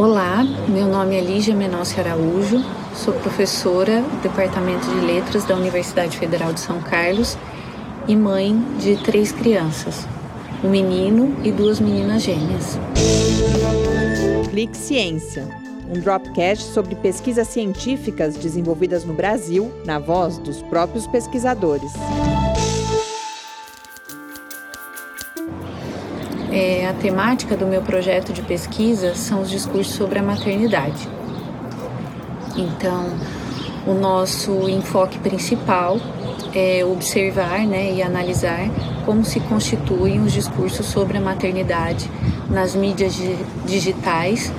Olá, meu nome é Lígia Menossi Araújo, sou professora do Departamento de Letras da Universidade Federal de São Carlos e mãe de três crianças, um menino e duas meninas gêmeas. Clique Ciência, um dropcast sobre pesquisas científicas desenvolvidas no Brasil, na voz dos próprios pesquisadores. É, a temática do meu projeto de pesquisa são os discursos sobre a maternidade. Então, o nosso enfoque principal é observar né, e analisar como se constituem os discursos sobre a maternidade nas mídias digitais,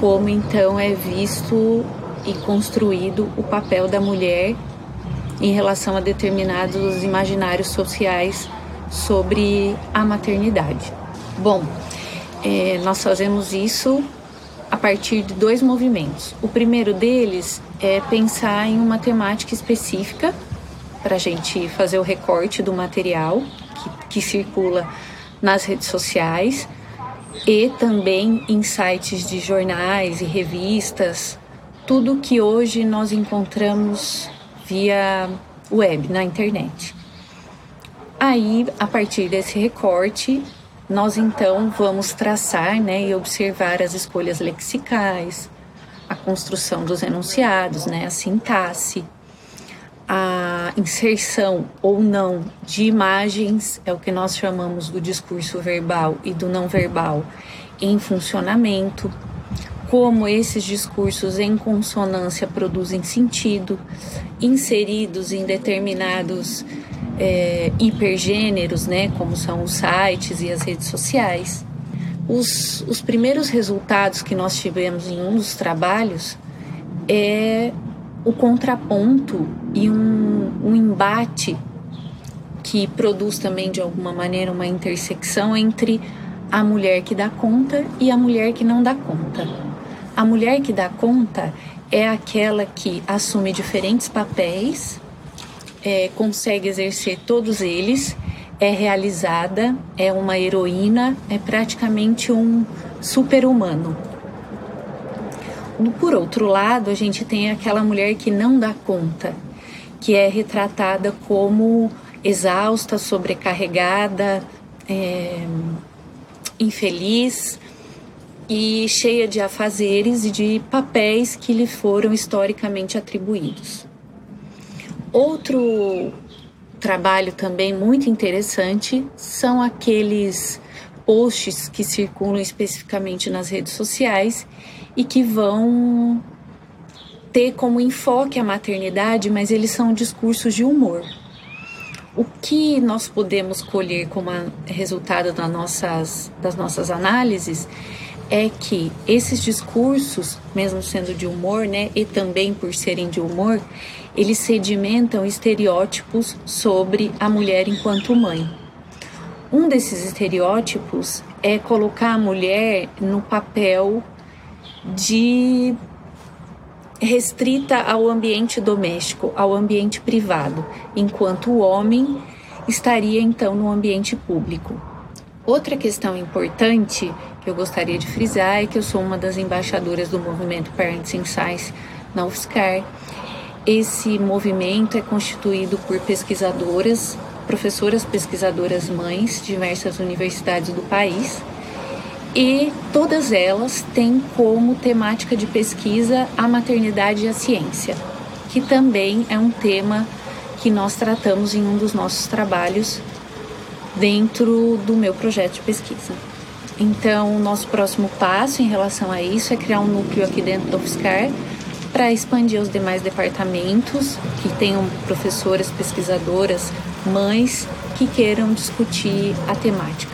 como então é visto e construído o papel da mulher em relação a determinados imaginários sociais sobre a maternidade. Bom, é, nós fazemos isso a partir de dois movimentos. O primeiro deles é pensar em uma temática específica para a gente fazer o recorte do material que, que circula nas redes sociais e também em sites de jornais e revistas, tudo que hoje nós encontramos via web, na internet. Aí, a partir desse recorte, nós então vamos traçar né, e observar as escolhas lexicais, a construção dos enunciados, né, a sintaxe, a inserção ou não de imagens, é o que nós chamamos do discurso verbal e do não verbal, em funcionamento, como esses discursos em consonância produzem sentido, inseridos em determinados é, hipergêneros, né, como são os sites e as redes sociais. Os, os primeiros resultados que nós tivemos em um dos trabalhos é o contraponto e um, um embate que produz também de alguma maneira uma intersecção entre a mulher que dá conta e a mulher que não dá conta. A mulher que dá conta é aquela que assume diferentes papéis é, consegue exercer todos eles, é realizada, é uma heroína, é praticamente um super-humano. Por outro lado, a gente tem aquela mulher que não dá conta, que é retratada como exausta, sobrecarregada, é, infeliz e cheia de afazeres e de papéis que lhe foram historicamente atribuídos. Outro trabalho também muito interessante são aqueles posts que circulam especificamente nas redes sociais e que vão ter como enfoque a maternidade, mas eles são discursos de humor. O que nós podemos colher como resultado das nossas, das nossas análises é que esses discursos, mesmo sendo de humor, né, e também por serem de humor, eles sedimentam estereótipos sobre a mulher enquanto mãe. Um desses estereótipos é colocar a mulher no papel de restrita ao ambiente doméstico, ao ambiente privado, enquanto o homem estaria então no ambiente público. Outra questão importante que eu gostaria de frisar é que eu sou uma das embaixadoras do movimento Parents in Science na UFSCar. Esse movimento é constituído por pesquisadoras, professoras pesquisadoras mães de diversas universidades do país e todas elas têm como temática de pesquisa a maternidade e a ciência, que também é um tema que nós tratamos em um dos nossos trabalhos dentro do meu projeto de pesquisa. Então, nosso próximo passo em relação a isso é criar um núcleo aqui dentro do UFSCar para expandir os demais departamentos que tenham professoras, pesquisadoras, mães que queiram discutir a temática.